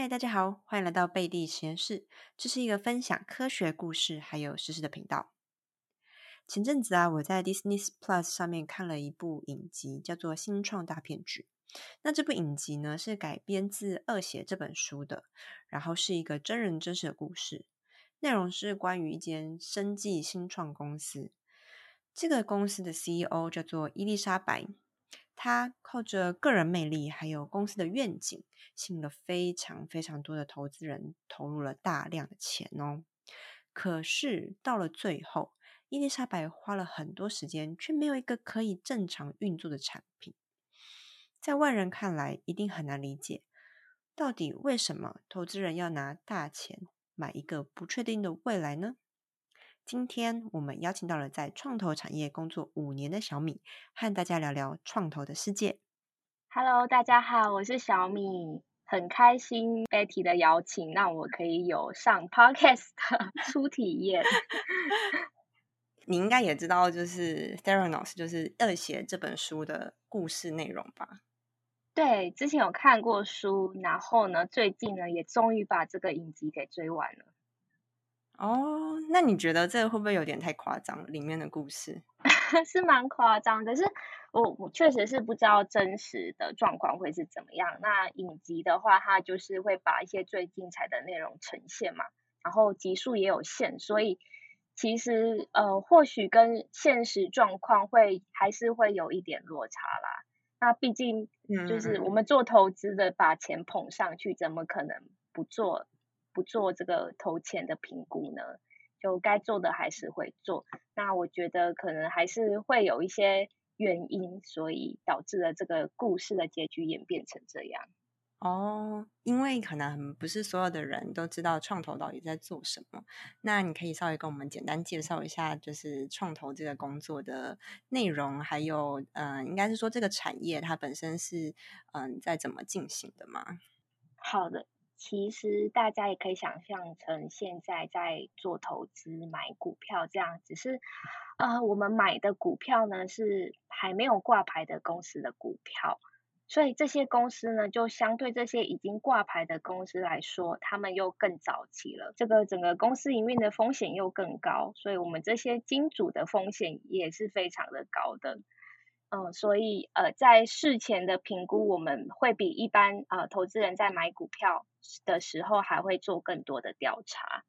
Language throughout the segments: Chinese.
嗨，大家好，欢迎来到贝蒂实验室。这是一个分享科学故事还有实事的频道。前阵子啊，我在 Disney Plus 上面看了一部影集，叫做《新创大骗局》。那这部影集呢，是改编自《恶血》这本书的，然后是一个真人真事的故事。内容是关于一间生技新创公司，这个公司的 CEO 叫做伊丽莎白。他靠着个人魅力，还有公司的愿景，吸引了非常非常多的投资人，投入了大量的钱哦。可是到了最后，伊丽莎白花了很多时间，却没有一个可以正常运作的产品。在外人看来，一定很难理解，到底为什么投资人要拿大钱买一个不确定的未来呢？今天我们邀请到了在创投产业工作五年的小米，和大家聊聊创投的世界。Hello，大家好，我是小米，很开心 Betty 的邀请，让我可以有上 Podcast 的 初体验。你应该也知道，就是 Theranos，就是《恶血》这本书的故事内容吧？对，之前有看过书，然后呢，最近呢，也终于把这个影集给追完了。哦，那你觉得这个会不会有点太夸张？里面的故事 是蛮夸张，可是我我确实是不知道真实的状况会是怎么样。那影集的话，它就是会把一些最精彩的内容呈现嘛，然后集数也有限，所以其实呃，或许跟现实状况会还是会有一点落差啦。那毕竟就是我们做投资的，把钱捧上去，怎么可能不做？不做这个投钱的评估呢，就该做的还是会做。那我觉得可能还是会有一些原因，所以导致了这个故事的结局演变成这样。哦，因为可能不是所有的人都知道创投到底在做什么。那你可以稍微跟我们简单介绍一下，就是创投这个工作的内容，还有嗯，应该是说这个产业它本身是嗯在怎么进行的吗？好的。其实大家也可以想象成现在在做投资买股票这样，只是呃，我们买的股票呢是还没有挂牌的公司的股票，所以这些公司呢就相对这些已经挂牌的公司来说，他们又更早期了，这个整个公司营运的风险又更高，所以我们这些金主的风险也是非常的高的。嗯，所以呃，在事前的评估，我们会比一般呃投资人在买股票的时候还会做更多的调查。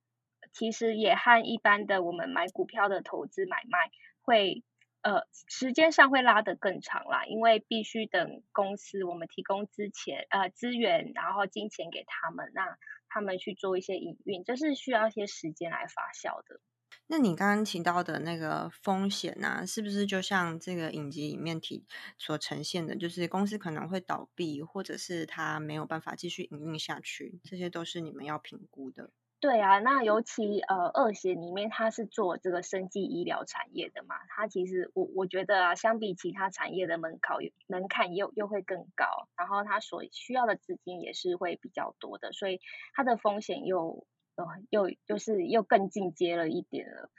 其实也和一般的我们买股票的投资买卖会呃时间上会拉得更长啦，因为必须等公司我们提供之前呃资源，然后金钱给他们，那他们去做一些营运，这是需要一些时间来发酵的。那你刚刚提到的那个风险呢，是不是就像这个影集里面提所呈现的，就是公司可能会倒闭，或者是它没有办法继续营运下去，这些都是你们要评估的。对啊，那尤其呃，二险里面它是做这个生技医疗产业的嘛，它其实我我觉得啊，相比其他产业的门槛门槛又又会更高，然后它所需要的资金也是会比较多的，所以它的风险又。又就是又更进阶了一点了。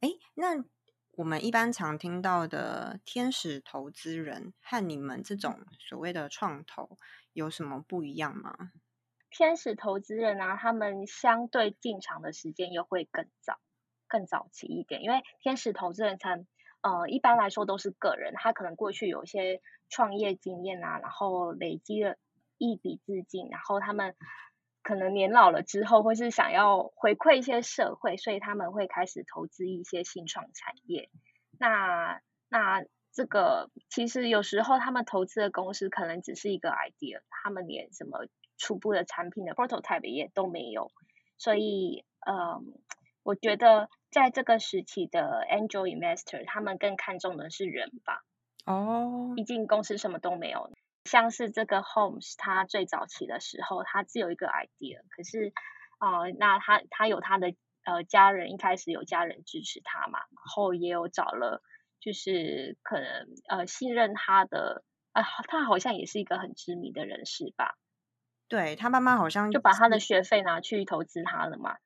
哎，那我们一般常听到的天使投资人和你们这种所谓的创投有什么不一样吗？天使投资人啊，他们相对进场的时间又会更早、更早期一点，因为天使投资人才呃一般来说都是个人，他可能过去有一些创业经验啊，然后累积了一笔资金，然后他们。可能年老了之后，或是想要回馈一些社会，所以他们会开始投资一些新创产业。那那这个其实有时候他们投资的公司可能只是一个 idea，他们连什么初步的产品的 prototype 也都没有。所以，嗯，我觉得在这个时期的 angel investor，他们更看重的是人吧。哦，毕竟公司什么都没有。像是这个 Holmes，他最早期的时候，他只有一个 idea，可是啊，那他他有他的呃家人，一开始有家人支持他嘛，然后也有找了，就是可能呃信任他的啊，他好像也是一个很知名的人士吧？对他妈妈好像就把他的学费拿去投资他了嘛，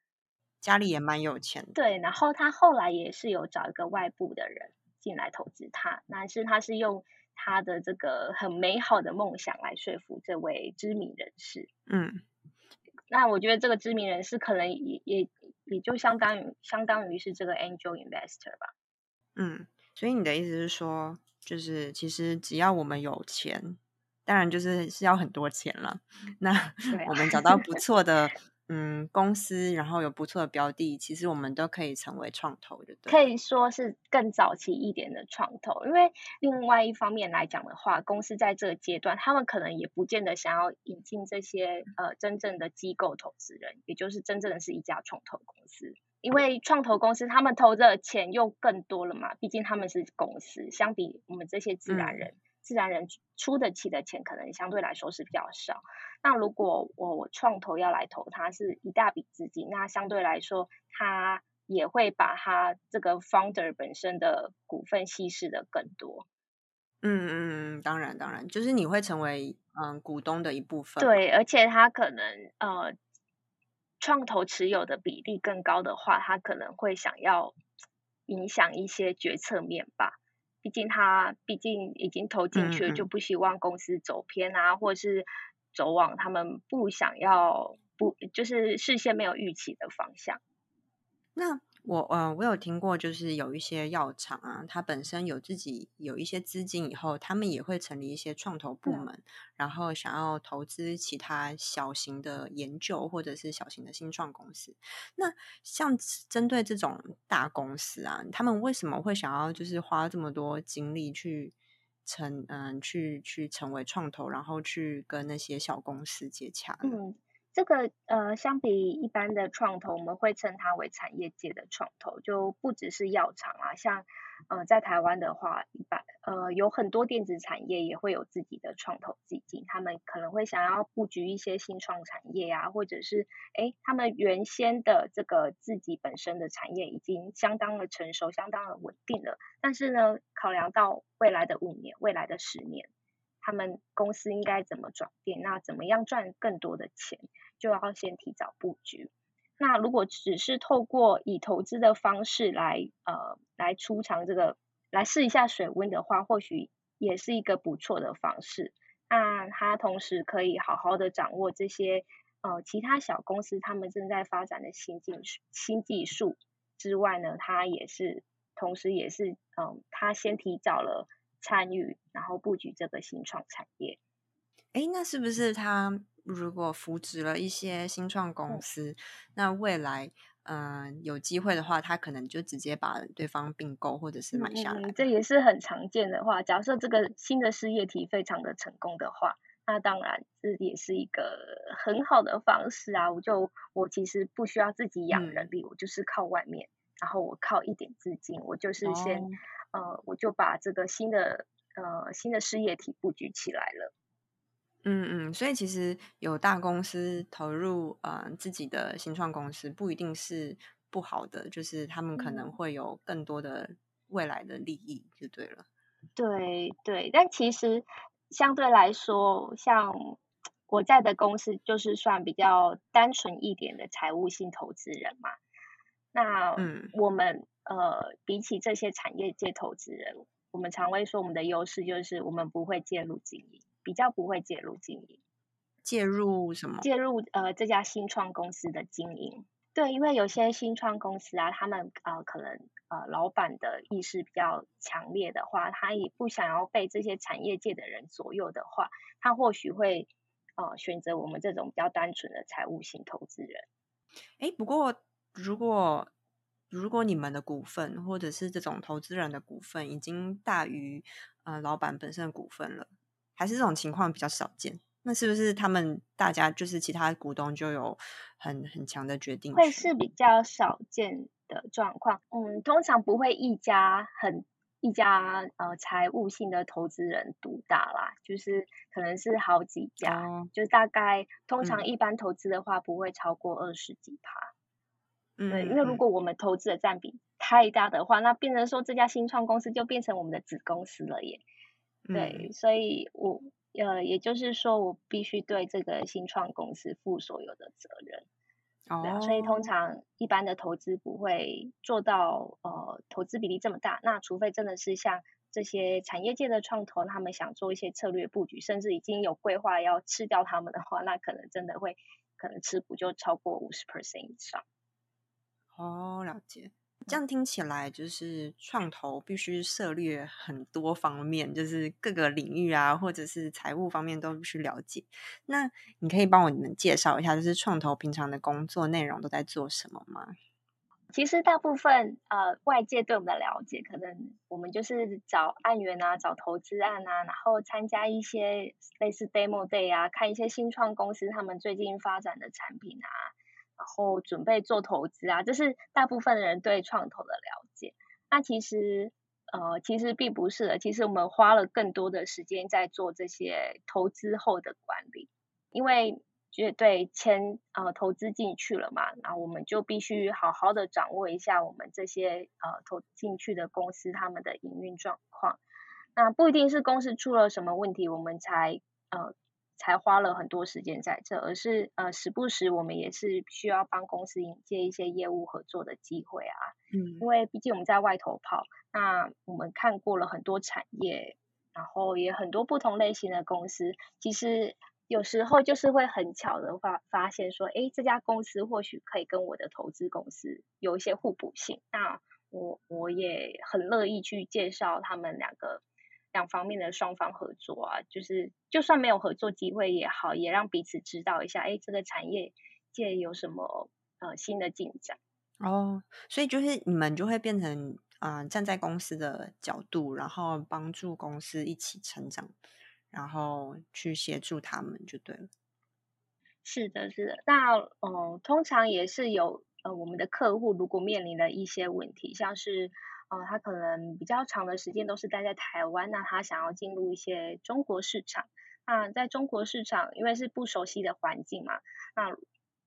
家里也蛮有钱。对，然后他后来也是有找一个外部的人进来投资他，但是他是用。他的这个很美好的梦想来说服这位知名人士。嗯，那我觉得这个知名人士可能也也也就相当于相当于是这个 angel investor 吧。嗯，所以你的意思是说，就是其实只要我们有钱，当然就是是要很多钱了。那我们找到不错的。嗯，公司然后有不错的标的，其实我们都可以成为创投的，可以说是更早期一点的创投。因为另外一方面来讲的话，公司在这个阶段，他们可能也不见得想要引进这些呃真正的机构投资人，也就是真正的是一家创投公司。因为创投公司他们投的钱又更多了嘛，毕竟他们是公司，相比我们这些自然人。自然人出得起的钱可能相对来说是比较少。那如果我我创投要来投，它是一大笔资金，那相对来说，它也会把它这个 founder 本身的股份稀释的更多。嗯嗯嗯，当然当然，就是你会成为嗯股东的一部分。对，而且他可能呃创投持有的比例更高的话，他可能会想要影响一些决策面吧。毕竟他毕竟已经投进去了，就不希望公司走偏啊，或者是走往他们不想要、不就是事先没有预期的方向。那。我呃，我有听过，就是有一些药厂啊，它本身有自己有一些资金，以后他们也会成立一些创投部门，然后想要投资其他小型的研究或者是小型的新创公司。那像针对这种大公司啊，他们为什么会想要就是花这么多精力去成嗯去去成为创投，然后去跟那些小公司接洽呢？这个呃，相比一般的创投，我们会称它为产业界的创投，就不只是药厂啊，像呃在台湾的话，一般呃有很多电子产业也会有自己的创投基金，他们可能会想要布局一些新创产业啊，或者是哎他们原先的这个自己本身的产业已经相当的成熟、相当的稳定了，但是呢，考量到未来的五年、未来的十年。他们公司应该怎么转变？那怎么样赚更多的钱，就要先提早布局。那如果只是透过以投资的方式来呃来出尝这个来试一下水温的话，或许也是一个不错的方式。那他同时可以好好的掌握这些呃其他小公司他们正在发展的新技术新技术之外呢，他也是同时也是嗯他先提早了。参与，然后布局这个新创产业。哎，那是不是他如果扶植了一些新创公司，那未来嗯有机会的话，他可能就直接把对方并购或者是买下来？这也是很常见的话。假设这个新的事业体非常的成功的话，那当然这也是一个很好的方式啊。我就我其实不需要自己养人力，我就是靠外面，然后我靠一点资金，我就是先。呃，我就把这个新的呃新的事业体布局起来了。嗯嗯，所以其实有大公司投入呃自己的新创公司，不一定是不好的，就是他们可能会有更多的未来的利益，就对了。对对，但其实相对来说，像我在的公司就是算比较单纯一点的财务性投资人嘛。那嗯，我们。呃，比起这些产业界投资人，我们常会说我们的优势就是我们不会介入经营，比较不会介入经营。介入什么？介入呃这家新创公司的经营。对，因为有些新创公司啊，他们呃可能呃老板的意识比较强烈的话，他也不想要被这些产业界的人左右的话，他或许会呃选择我们这种比较单纯的财务型投资人。哎，不过如果。如果你们的股份或者是这种投资人的股份已经大于呃老板本身的股份了，还是这种情况比较少见，那是不是他们大家就是其他股东就有很很强的决定？会是比较少见的状况。嗯，通常不会一家很一家呃财务性的投资人独大啦，就是可能是好几家，就大概通常一般投资的话不会超过二十几趴。对，因为如果我们投资的占比太大的话，那变成说这家新创公司就变成我们的子公司了耶。对，所以我呃，也就是说，我必须对这个新创公司负所有的责任。哦。所以通常一般的投资不会做到呃投资比例这么大，那除非真的是像这些产业界的创投，他们想做一些策略布局，甚至已经有规划要吃掉他们的话，那可能真的会可能持股就超过五十 percent 以上。哦，了解。这样听起来就是创投必须涉猎很多方面，就是各个领域啊，或者是财务方面都必须了解。那你可以帮我们介绍一下，就是创投平常的工作内容都在做什么吗？其实大部分呃外界对我们的了解，可能我们就是找案源啊，找投资案啊，然后参加一些类似 demo day 啊，看一些新创公司他们最近发展的产品啊。然后准备做投资啊，这是大部分的人对创投的了解。那其实呃，其实并不是的。其实我们花了更多的时间在做这些投资后的管理，因为绝对钱呃投资进去了嘛，然后我们就必须好好的掌握一下我们这些呃投进去的公司他们的营运状况。那不一定是公司出了什么问题，我们才呃。才花了很多时间在这，而是呃时不时我们也是需要帮公司引接一些业务合作的机会啊。嗯，因为毕竟我们在外头跑，那我们看过了很多产业，然后也很多不同类型的公司。其实有时候就是会很巧的发发现说，哎，这家公司或许可以跟我的投资公司有一些互补性。那我我也很乐意去介绍他们两个。两方面的双方合作啊，就是就算没有合作机会也好，也让彼此知道一下，哎，这个产业界有什么呃新的进展哦。所以就是你们就会变成啊，站在公司的角度，然后帮助公司一起成长，然后去协助他们就对了。是的，是的。那哦，通常也是有呃，我们的客户如果面临了一些问题，像是。呃，他可能比较长的时间都是待在台湾，那他想要进入一些中国市场。那在中国市场，因为是不熟悉的环境嘛，那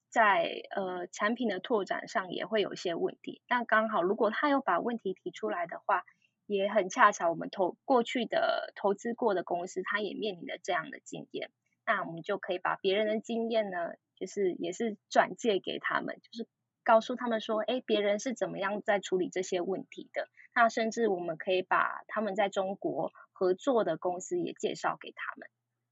在呃产品的拓展上也会有一些问题。那刚好，如果他有把问题提出来的话，也很恰巧，我们投过去的投资过的公司，他也面临了这样的经验。那我们就可以把别人的经验呢，就是也是转借给他们，就是。告诉他们说，哎，别人是怎么样在处理这些问题的？那甚至我们可以把他们在中国合作的公司也介绍给他们。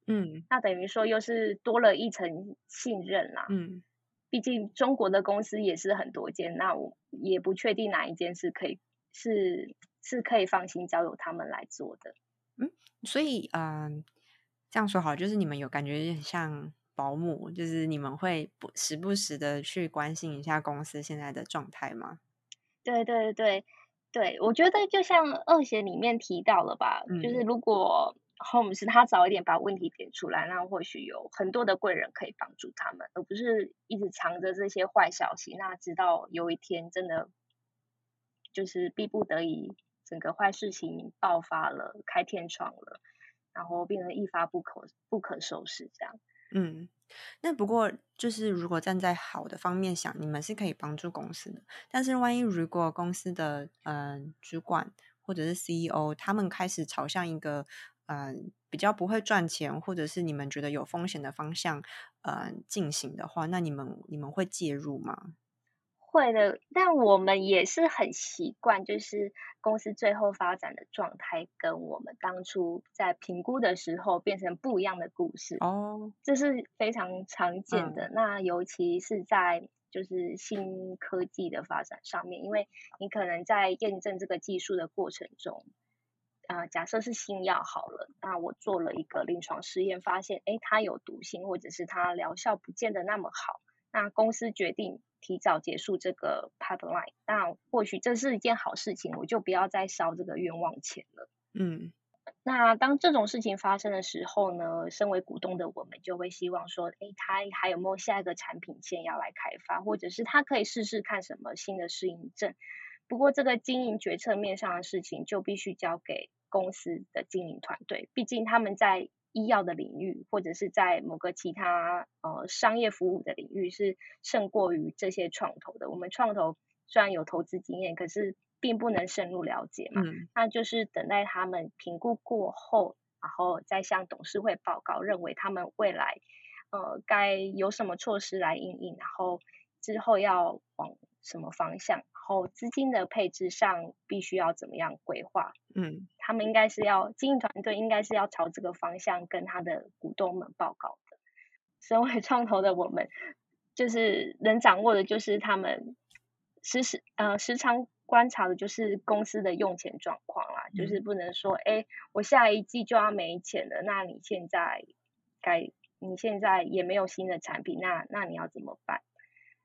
嗯，那等于说又是多了一层信任啦。嗯，毕竟中国的公司也是很多间，那我也不确定哪一间是可以是是可以放心交由他们来做的。嗯，所以嗯，这样说好，就是你们有感觉很像。保姆就是你们会不时不时的去关心一下公司现在的状态吗？对对对对，我觉得就像二贤里面提到了吧，就是如果 Home 是他早一点把问题点出来，那或许有很多的贵人可以帮助他们，而不是一直藏着这些坏消息。那直到有一天真的就是逼不得已，整个坏事情爆发了，开天窗了，然后变成一发不可不可收拾这样。嗯，那不过就是如果站在好的方面想，你们是可以帮助公司的。但是万一如果公司的嗯主管或者是 CEO 他们开始朝向一个嗯比较不会赚钱，或者是你们觉得有风险的方向呃进行的话，那你们你们会介入吗？会的，但我们也是很习惯，就是公司最后发展的状态跟我们当初在评估的时候变成不一样的故事哦，这是非常常见的。那尤其是在就是新科技的发展上面，因为你可能在验证这个技术的过程中，啊，假设是新药好了，那我做了一个临床试验，发现哎它有毒性，或者是它疗效不见得那么好，那公司决定。提早结束这个 pipeline，那或许这是一件好事情，我就不要再烧这个冤枉钱了。嗯，那当这种事情发生的时候呢，身为股东的我们就会希望说，诶，他还有没有下一个产品线要来开发，或者是他可以试试看什么新的适应症。不过这个经营决策面上的事情就必须交给公司的经营团队，毕竟他们在。医药的领域，或者是在某个其他呃商业服务的领域，是胜过于这些创投的。我们创投虽然有投资经验，可是并不能深入了解嘛。那就是等待他们评估过后，然后再向董事会报告，认为他们未来呃该有什么措施来应应，然后之后要往什么方向。后资金的配置上必须要怎么样规划？嗯，他们应该是要经营团队应该是要朝这个方向跟他的股东们报告的。身为创投的我们，就是能掌握的，就是他们时时呃时常观察的，就是公司的用钱状况啦。就是不能说，哎，我下一季就要没钱了，那你现在该你现在也没有新的产品，那那你要怎么办？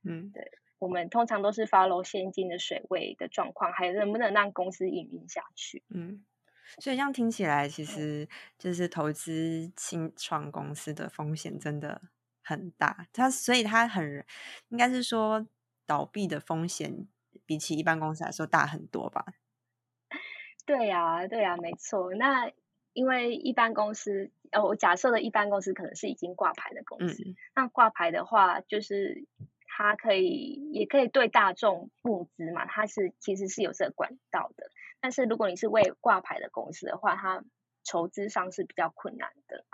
嗯，对，我们通常都是 follow 现金的水位的状况，还能不能让公司营运下去？嗯。所以这样听起来，其实就是投资新创公司的风险真的很大。它所以它很应该是说倒闭的风险比起一般公司来说大很多吧？对呀，对呀，没错。那因为一般公司，呃，我假设的一般公司可能是已经挂牌的公司。那挂牌的话，就是它可以也可以对大众募资嘛，它是其实是有这个管道的。但是如果你是为挂牌的公司的话，它筹资上是比较困难的。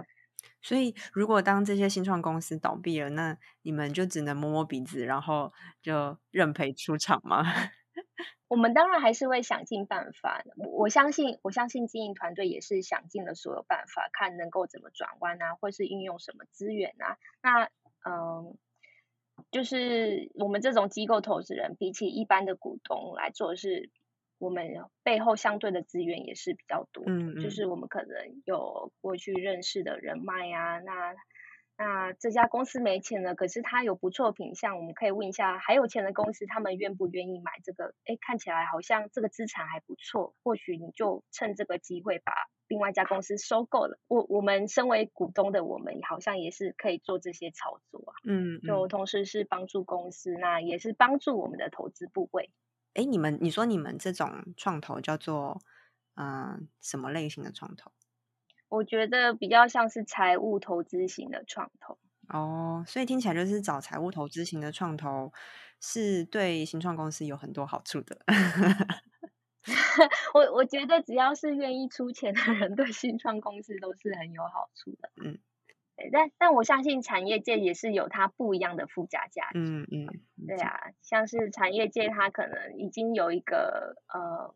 所以，如果当这些新创公司倒闭了，那你们就只能摸摸鼻子，然后就认赔出场吗？我们当然还是会想尽办法。我相信，我相信经营团队也是想尽了所有办法，看能够怎么转弯啊，或是运用什么资源啊。那，嗯，就是我们这种机构投资人，比起一般的股东来做是。我们背后相对的资源也是比较多，嗯，就是我们可能有过去认识的人脉啊，那那这家公司没钱了，可是他有不错品相，我们可以问一下还有钱的公司，他们愿不愿意买这个？哎，看起来好像这个资产还不错，或许你就趁这个机会把另外一家公司收购了。我我们身为股东的我们，好像也是可以做这些操作啊，嗯，就同时是帮助公司，那也是帮助我们的投资部位。哎，你们，你说你们这种创投叫做嗯什么类型的创投？我觉得比较像是财务投资型的创投。哦，所以听起来就是找财务投资型的创投是对新创公司有很多好处的。我我觉得只要是愿意出钱的人，对新创公司都是很有好处的。嗯。但但我相信产业界也是有它不一样的附加价值。嗯嗯，对啊，像是产业界它可能已经有一个呃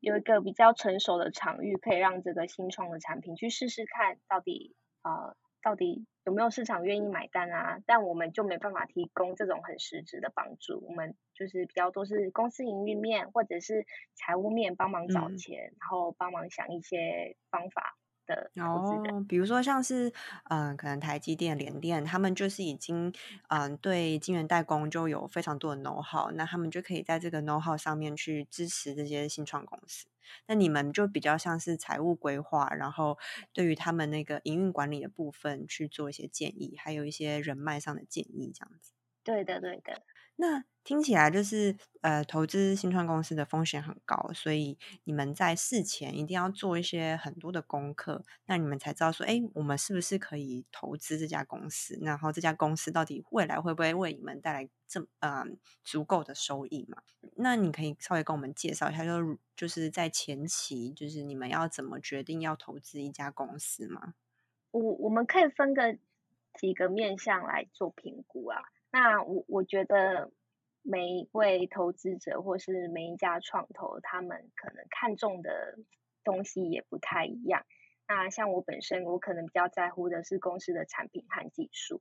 有一个比较成熟的场域，可以让这个新创的产品去试试看到底呃到底有没有市场愿意买单啊？但我们就没办法提供这种很实质的帮助，我们就是比较多是公司营运面或者是财务面帮忙找钱，然后帮忙想一些方法。的哦，比如说像是嗯，可能台积电、联电，他们就是已经嗯，对晶圆代工就有非常多的 know how，那他们就可以在这个 know how 上面去支持这些新创公司。那你们就比较像是财务规划，然后对于他们那个营运管理的部分去做一些建议，还有一些人脉上的建议，这样子。对的，对的。那听起来就是呃，投资新创公司的风险很高，所以你们在事前一定要做一些很多的功课，那你们才知道说，哎，我们是不是可以投资这家公司？然后这家公司到底未来会不会为你们带来这呃足够的收益嘛？那你可以稍微跟我们介绍一下，就就是在前期，就是你们要怎么决定要投资一家公司吗？我我们可以分个几个面向来做评估啊。那我我觉得每一位投资者或是每一家创投，他们可能看重的东西也不太一样。那像我本身，我可能比较在乎的是公司的产品和技术。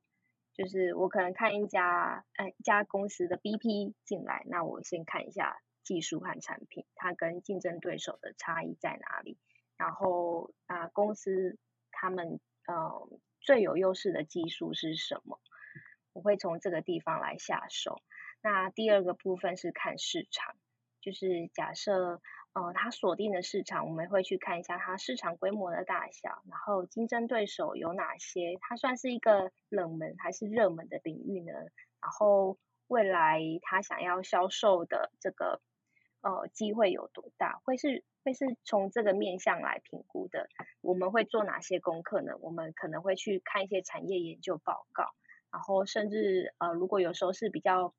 就是我可能看一家呃一家公司的 BP 进来，那我先看一下技术和产品，它跟竞争对手的差异在哪里。然后啊，公司他们嗯最有优势的技术是什么？我会从这个地方来下手。那第二个部分是看市场，就是假设呃，它锁定的市场，我们会去看一下它市场规模的大小，然后竞争对手有哪些，它算是一个冷门还是热门的领域呢？然后未来它想要销售的这个呃机会有多大？会是会是从这个面向来评估的。我们会做哪些功课呢？我们可能会去看一些产业研究报告。然后甚至呃，如果有时候是比较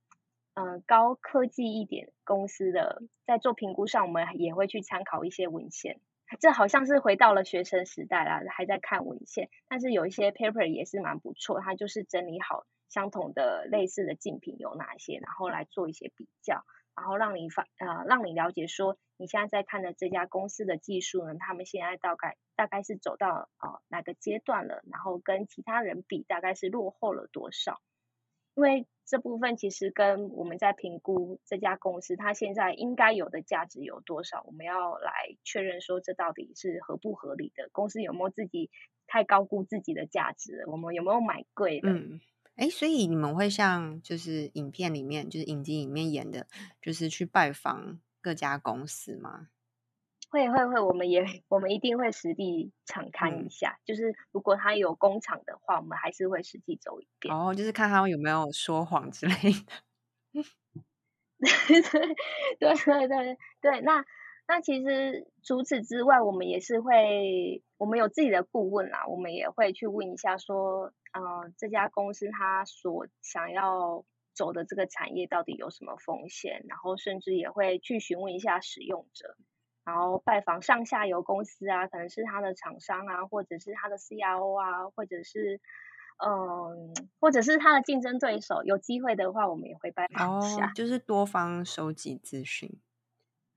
嗯高科技一点公司的，在做评估上，我们也会去参考一些文献。这好像是回到了学生时代啦，还在看文献。但是有一些 paper 也是蛮不错，它就是整理好相同的类似的竞品有哪些，然后来做一些比较。然后让你发呃，让你了解说，你现在在看的这家公司的技术呢，他们现在大概大概是走到呃哪个阶段了，然后跟其他人比，大概是落后了多少？因为这部分其实跟我们在评估这家公司它现在应该有的价值有多少，我们要来确认说这到底是合不合理的，公司有没有自己太高估自己的价值，我们有没有买贵的？嗯，哎，所以你们会像就是影片里面，就是影集里面演的，就是去拜访各家公司吗？会会会，我们也我们一定会实地场看一下。就是如果他有工厂的话，我们还是会实际走一遍。哦，就是看他有没有说谎之类的。对对对对对，那那其实除此之外，我们也是会，我们有自己的顾问啦，我们也会去问一下，说，呃，这家公司他所想要走的这个产业到底有什么风险，然后甚至也会去询问一下使用者。然后拜访上下游公司啊，可能是他的厂商啊，或者是他的 CRO 啊，或者是嗯，或者是他的竞争对手。有机会的话，我们也会拜访一下，就是多方收集资讯。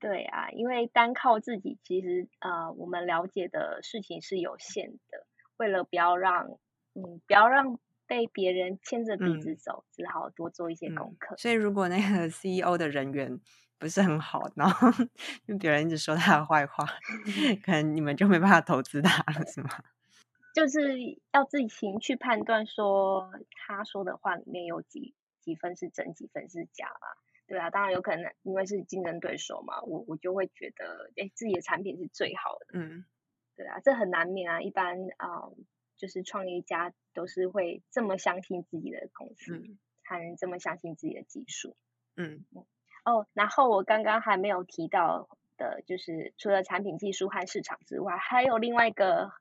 对啊，因为单靠自己，其实呃，我们了解的事情是有限的。为了不要让嗯，不要让被别人牵着鼻子走，只好多做一些功课。所以，如果那个 CEO 的人员。不是很好，然后就别人一直说他的坏话，可能你们就没办法投资他了，是吗？就是要自行去判断，说他说的话里面有几几分是真，几分是假啊？对啊，当然有可能，因为是竞争对手嘛，我我就会觉得，哎，自己的产品是最好的，嗯，对啊，这很难免啊。一般啊，就是创业家都是会这么相信自己的公司，才能这么相信自己的技术，嗯嗯。哦，然后我刚刚还没有提到的，就是除了产品技术和市场之外，还有另外一个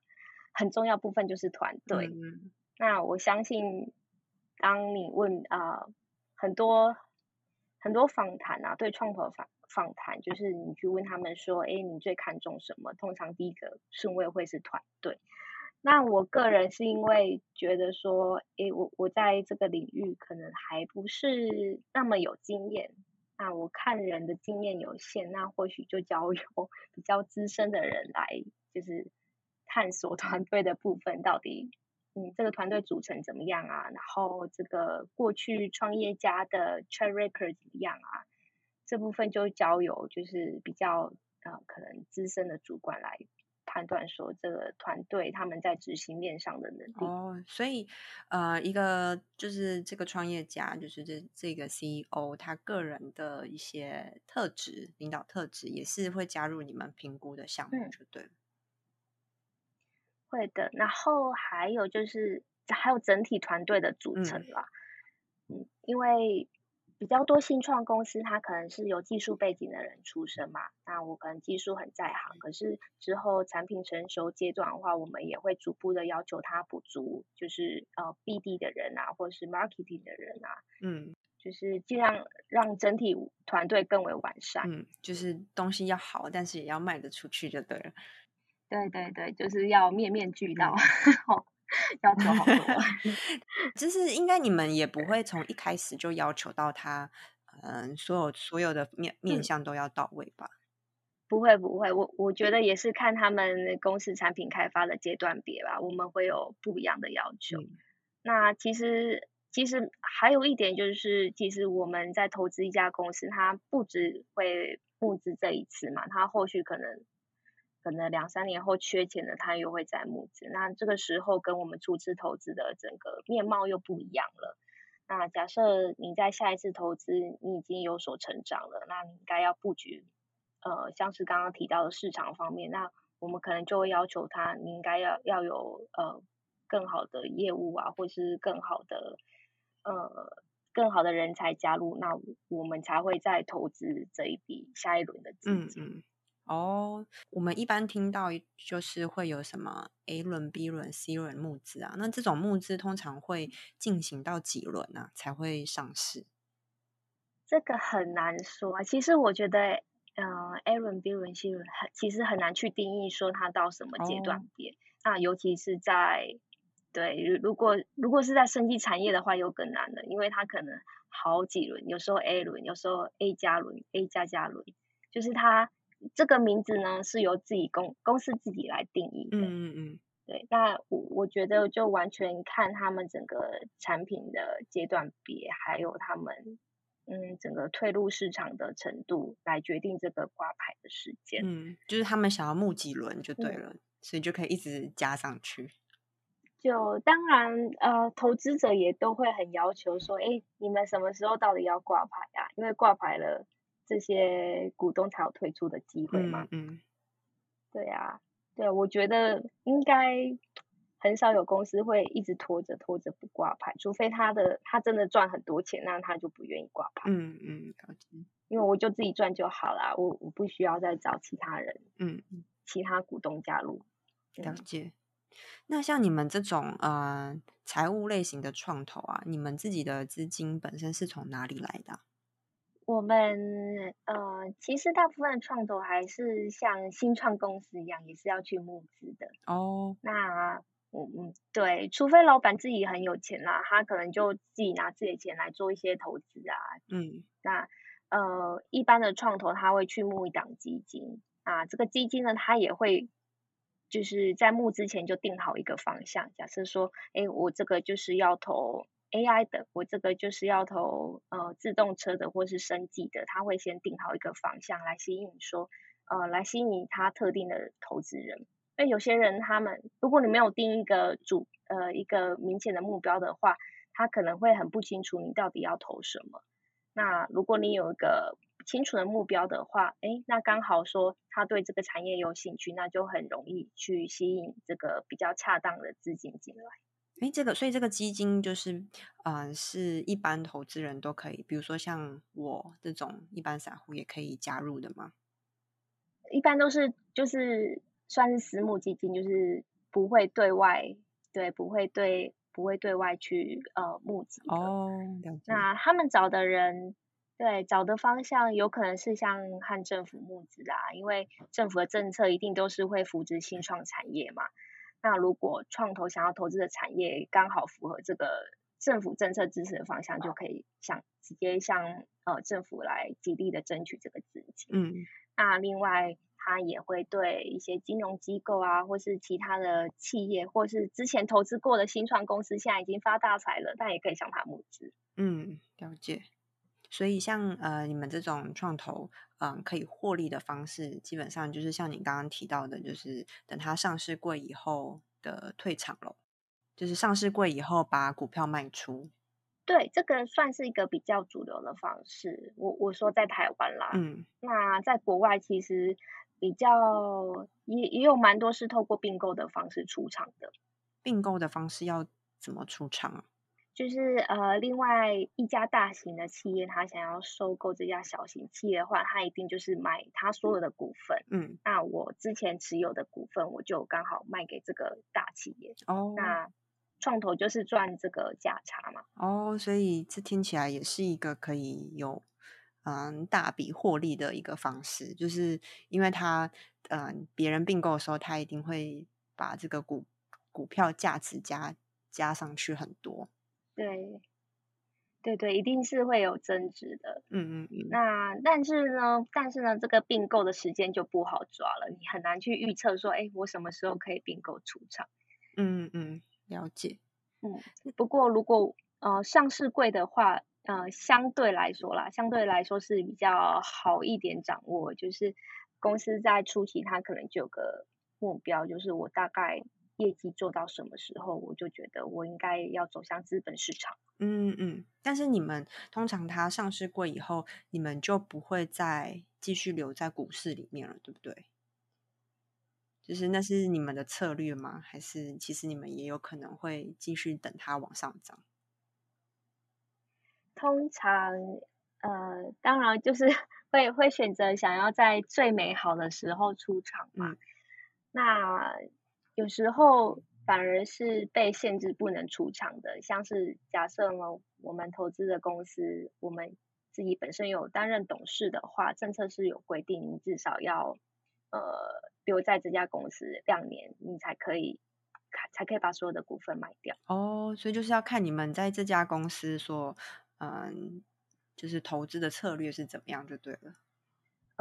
很重要部分就是团队。那我相信，当你问啊很多很多访谈啊，对创投访访谈，就是你去问他们说，哎，你最看重什么？通常第一个顺位会是团队。那我个人是因为觉得说，哎，我我在这个领域可能还不是那么有经验。那我看人的经验有限，那或许就交由 比较资深的人来，就是探索团队的部分到底，嗯，这个团队组成怎么样啊？然后这个过去创业家的 track record 怎么样啊？这部分就交由就是比较呃可能资深的主管来。判断说这个团队他们在执行面上的能力哦，所以呃，一个就是这个创业家，就是这这个 CEO，他个人的一些特质、领导特质也是会加入你们评估的项目，就对。会的，然后还有就是还有整体团队的组成啦，嗯，因为。比较多新创公司，它可能是有技术背景的人出身嘛。那我可能技术很在行，可是之后产品成熟阶段的话，我们也会逐步的要求他补足，就是呃 BD 的人啊，或者是 marketing 的人啊，嗯，就是尽量让整体团队更为完善。嗯，就是东西要好，但是也要卖得出去就对了。对对对，就是要面面俱到。要求好多，就是应该你们也不会从一开始就要求到他，嗯，所有所有的面面向都要到位吧？不会不会，我我觉得也是看他们公司产品开发的阶段别吧，我们会有不一样的要求。那其实其实还有一点就是，其实我们在投资一家公司，它不只会募资这一次嘛，它后续可能。可能两三年后缺钱了，他又会再募资。那这个时候跟我们初次投资的整个面貌又不一样了。那假设你在下一次投资你已经有所成长了，那你应该要布局，呃，像是刚刚提到的市场方面，那我们可能就会要求他，你应该要要有呃更好的业务啊，或是更好的呃更好的人才加入，那我们才会再投资这一笔下一轮的资金。哦，我们一般听到就是会有什么 A 轮、B 轮、C 轮募资啊？那这种募资通常会进行到几轮呢才会上市？这个很难说。其实我觉得，嗯，A 轮、B 轮、C 轮很其实很难去定义说它到什么阶段别。那尤其是在对，如果如果是在升级产业的话，又更难了，因为它可能好几轮，有时候 A 轮，有时候 A 加轮、A 加加轮，就是它。这个名字呢是由自己公公司自己来定义的。嗯嗯嗯，对，那我我觉得就完全看他们整个产品的阶段别，还有他们嗯整个退入市场的程度来决定这个挂牌的时间。嗯，就是他们想要募几轮就对了，所以就可以一直加上去。就当然呃，投资者也都会很要求说，哎，你们什么时候到底要挂牌啊？因为挂牌了，这些股东才有退出的机会嘛。嗯。对啊。对，我觉得应该很少有公司会一直拖着拖着不挂牌，除非他的他真的赚很多钱，那他就不愿意挂牌。嗯嗯，因为我就自己赚就好啦，我我不需要再找其他人，嗯，其他股东加入。了解。那像你们这种呃财务类型的创投啊，你们自己的资金本身是从哪里来的？我们呃，其实大部分创投还是像新创公司一样，也是要去募资的。哦，那嗯嗯，对，除非老板自己很有钱啦，他可能就自己拿自己的钱来做一些投资啊。嗯，那呃，一般的创投他会去募一档基金啊，这个基金呢，他也会就是在募之前就定好一个方向，假设说，哎，我这个就是要投。AI 的，我这个就是要投呃自动车的或是生技的，他会先定好一个方向来吸引说，呃来吸引他特定的投资人。那有些人他们，如果你没有定一个主呃一个明显的目标的话，他可能会很不清楚你到底要投什么。那如果你有一个清楚的目标的话，哎，那刚好说他对这个产业有兴趣，那就很容易去吸引这个比较恰当的资金进来。哎，这个所以这个基金就是，嗯，是一般投资人都可以，比如说像我这种一般散户也可以加入的吗？一般都是就是算是私募基金，就是不会对外对，不会对不会对外去呃募集哦。那他们找的人，对找的方向有可能是像和政府募资啊，因为政府的政策一定都是会扶植新创产业嘛。那如果创投想要投资的产业刚好符合这个政府政策支持的方向，就可以向直接向呃政府来极力的争取这个资金。嗯，那另外他也会对一些金融机构啊，或是其他的企业，或是之前投资过的新创公司，现在已经发大财了，但也可以向他募资。嗯，了解。所以像呃你们这种创投，嗯，可以获利的方式，基本上就是像你刚刚提到的，就是等它上市柜以后的退场喽，就是上市柜以后把股票卖出。对，这个算是一个比较主流的方式。我我说在台湾啦，嗯，那在国外其实比较也也有蛮多是透过并购的方式出场的。并购的方式要怎么出场啊？就是呃，另外一家大型的企业，他想要收购这家小型企业的话，他一定就是买他所有的股份。嗯，那我之前持有的股份，我就刚好卖给这个大企业。哦，那创投就是赚这个价差嘛。哦，所以这听起来也是一个可以有嗯大笔获利的一个方式，就是因为他嗯别人并购的时候，他一定会把这个股股票价值加加上去很多。对，对对，一定是会有增值的。嗯嗯嗯。那但是呢，但是呢，这个并购的时间就不好抓了，你很难去预测说，哎，我什么时候可以并购出场？嗯嗯，了解。嗯，不过如果呃上市贵的话，呃相对来说啦，相对来说是比较好一点掌握，就是公司在初期它可能就有个目标，就是我大概。业绩做到什么时候，我就觉得我应该要走向资本市场。嗯嗯，但是你们通常它上市过以后，你们就不会再继续留在股市里面了，对不对？就是那是你们的策略吗？还是其实你们也有可能会继续等它往上涨？通常，呃，当然就是 会会选择想要在最美好的时候出场嘛。那。有时候反而是被限制不能出场的，像是假设呢，我们投资的公司，我们自己本身有担任董事的话，政策是有规定，你至少要呃留在这家公司两年，你才可以才可以把所有的股份卖掉。哦，所以就是要看你们在这家公司说嗯，就是投资的策略是怎么样就对了。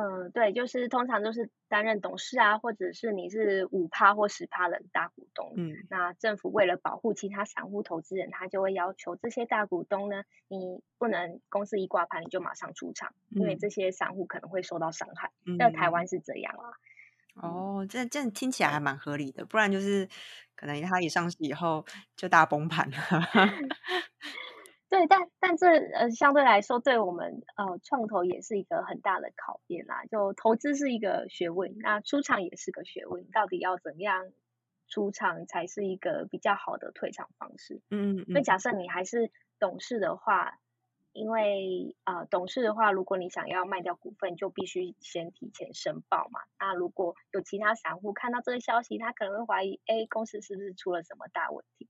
嗯，对，就是通常都是担任董事啊，或者是你是五趴或十趴的大股东。嗯，那政府为了保护其他散户投资人，他就会要求这些大股东呢，你不能公司一挂牌你就马上出场，因为这些散户可能会受到伤害。那台湾是这样啊。哦，这这样听起来还蛮合理的，不然就是可能他一上市以后就大崩盘了。对，但但这呃相对来说，对我们呃创投也是一个很大的考验啦。就投资是一个学问，那出场也是个学问，到底要怎样出场才是一个比较好的退场方式？嗯嗯。那假设你还是董事的话，因为呃董事的话，如果你想要卖掉股份，就必须先提前申报嘛。那如果有其他散户看到这个消息，他可能会怀疑，哎，公司是不是出了什么大问题？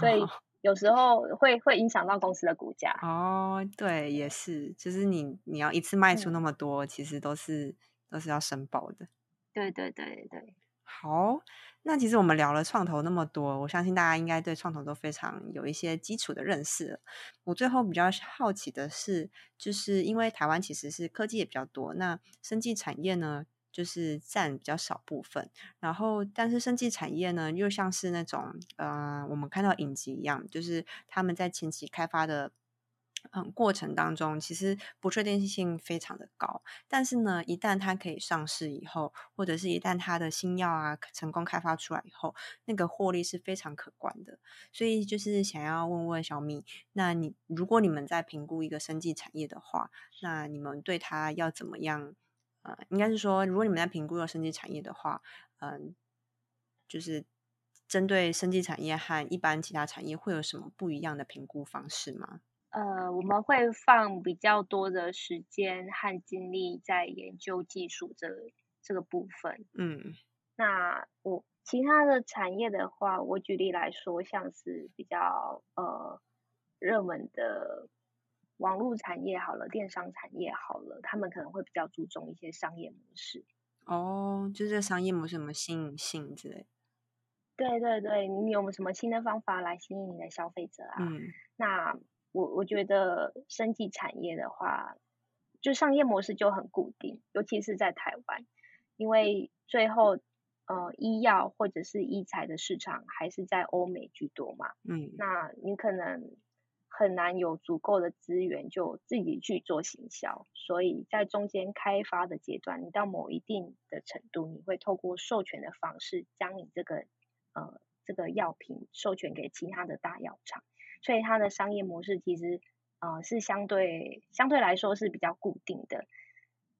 所以。有时候会会影响到公司的股价哦，对，也是，就是你你要一次卖出那么多，其实都是都是要申报的。对对对对，好，那其实我们聊了创投那么多，我相信大家应该对创投都非常有一些基础的认识。我最后比较好奇的是，就是因为台湾其实是科技也比较多，那生技产业呢？就是占比较少部分，然后但是生技产业呢，又像是那种呃，我们看到影集一样，就是他们在前期开发的嗯过程当中，其实不确定性非常的高。但是呢，一旦它可以上市以后，或者是一旦它的新药啊成功开发出来以后，那个获利是非常可观的。所以就是想要问问小米，那你如果你们在评估一个生技产业的话，那你们对它要怎么样？呃，应该是说，如果你们在评估要升级产业的话，嗯，就是针对升级产业和一般其他产业会有什么不一样的评估方式吗？呃，我们会放比较多的时间和精力在研究技术这这个部分。嗯，那我其他的产业的话，我举例来说，像是比较呃热门的。网络产业好了，电商产业好了，他们可能会比较注重一些商业模式。哦，就是商业模式什么吸引性之类。对对对，你有没有什么新的方法来吸引你的消费者啊？嗯，那我我觉得生技产业的话，就商业模式就很固定，尤其是在台湾，因为最后呃医药或者是医材的市场还是在欧美居多嘛。嗯，那你可能。很难有足够的资源就自己去做行销，所以在中间开发的阶段，你到某一定的程度，你会透过授权的方式，将你这个呃这个药品授权给其他的大药厂，所以它的商业模式其实呃是相对相对来说是比较固定的。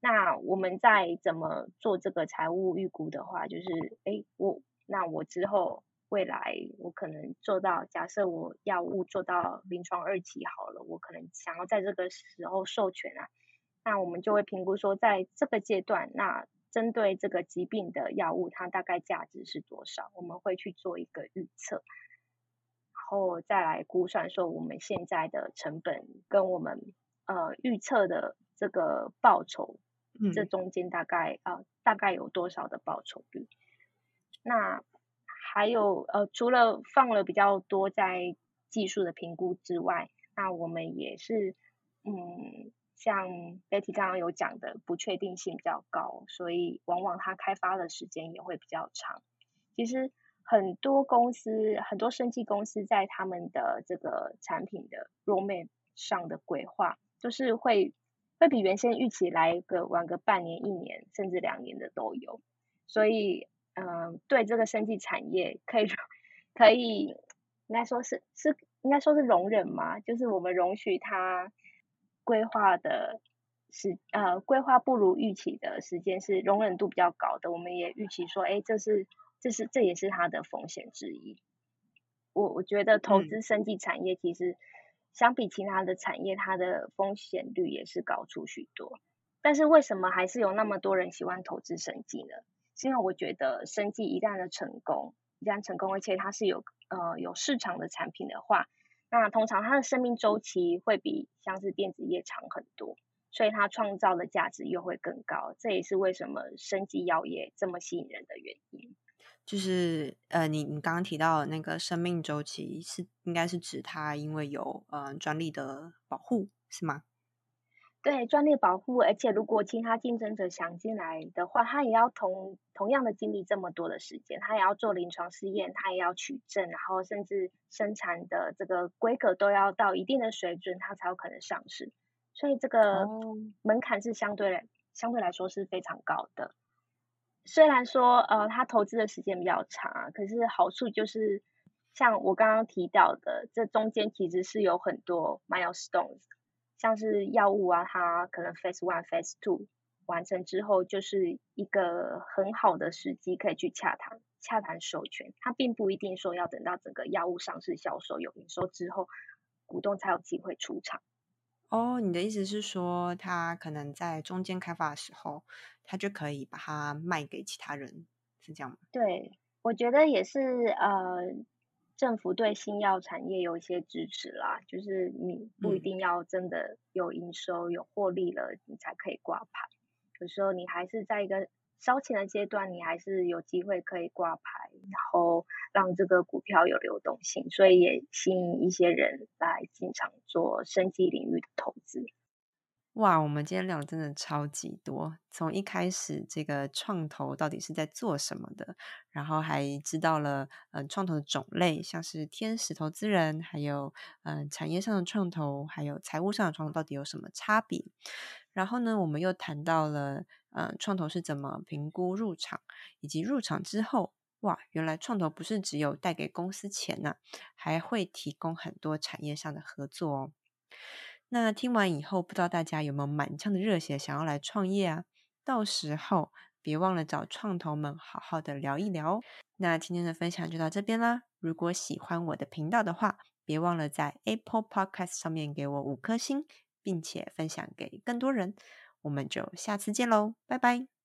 那我们在怎么做这个财务预估的话，就是哎我那我之后。未来我可能做到，假设我药物做到临床二期好了，我可能想要在这个时候授权啊，那我们就会评估说，在这个阶段，那针对这个疾病的药物，它大概价值是多少？我们会去做一个预测，然后再来估算说我们现在的成本跟我们呃预测的这个报酬，这中间大概啊大概有多少的报酬率？那。还有呃，除了放了比较多在技术的评估之外，那我们也是嗯，像 Betty 刚刚有讲的，不确定性比较高，所以往往它开发的时间也会比较长。其实很多公司，很多生技公司在他们的这个产品的 roadmap 上的规划，都是会会比原先预期来个晚个半年、一年，甚至两年的都有，所以。嗯，对这个生技产业可以可以应该说是是应该说是容忍嘛，就是我们容许它规划的时呃规划不如预期的时间是容忍度比较高的，我们也预期说，哎，这是这是这也是它的风险之一。我我觉得投资生技产业其实相比其他的产业，它的风险率也是高出许多。但是为什么还是有那么多人喜欢投资生技呢？是因为我觉得生技一旦的成功，一旦成功，而且它是有呃有市场的产品的话，那通常它的生命周期会比像是电子业长很多，所以它创造的价值又会更高。这也是为什么生技药业这么吸引人的原因。就是呃，你你刚刚提到那个生命周期是应该是指它因为有呃专利的保护是吗？对，专利保护，而且如果其他竞争者想进来的话，他也要同同样的经历这么多的时间，他也要做临床试验，他也要取证，然后甚至生产的这个规格都要到一定的水准，他才有可能上市。所以这个门槛是相对来相对来说是非常高的。虽然说呃，他投资的时间比较长，可是好处就是像我刚刚提到的，这中间其实是有很多 milestones。像是药物啊，它可能 phase one、phase two 完成之后，就是一个很好的时机可以去洽谈、洽谈授权。它并不一定说要等到整个药物上市、销售有营收之后，股东才有机会出场。哦，你的意思是说，他可能在中间开发的时候，他就可以把它卖给其他人，是这样吗？对，我觉得也是，呃。政府对新药产业有一些支持啦，就是你不一定要真的有营收、有获利了，你才可以挂牌。有时候你还是在一个烧钱的阶段，你还是有机会可以挂牌，然后让这个股票有流动性，所以也吸引一些人来进场做生技领域的投资。哇，我们今天聊真的超级多，从一开始这个创投到底是在做什么的，然后还知道了嗯创投的种类，像是天使投资人，还有嗯产业上的创投，还有财务上的创投到底有什么差别？然后呢，我们又谈到了嗯创投是怎么评估入场，以及入场之后，哇，原来创投不是只有带给公司钱呐，还会提供很多产业上的合作哦。那听完以后，不知道大家有没有满腔的热血想要来创业啊？到时候别忘了找创投们好好的聊一聊哦。那今天的分享就到这边啦。如果喜欢我的频道的话，别忘了在 Apple Podcast 上面给我五颗星，并且分享给更多人。我们就下次见喽，拜拜。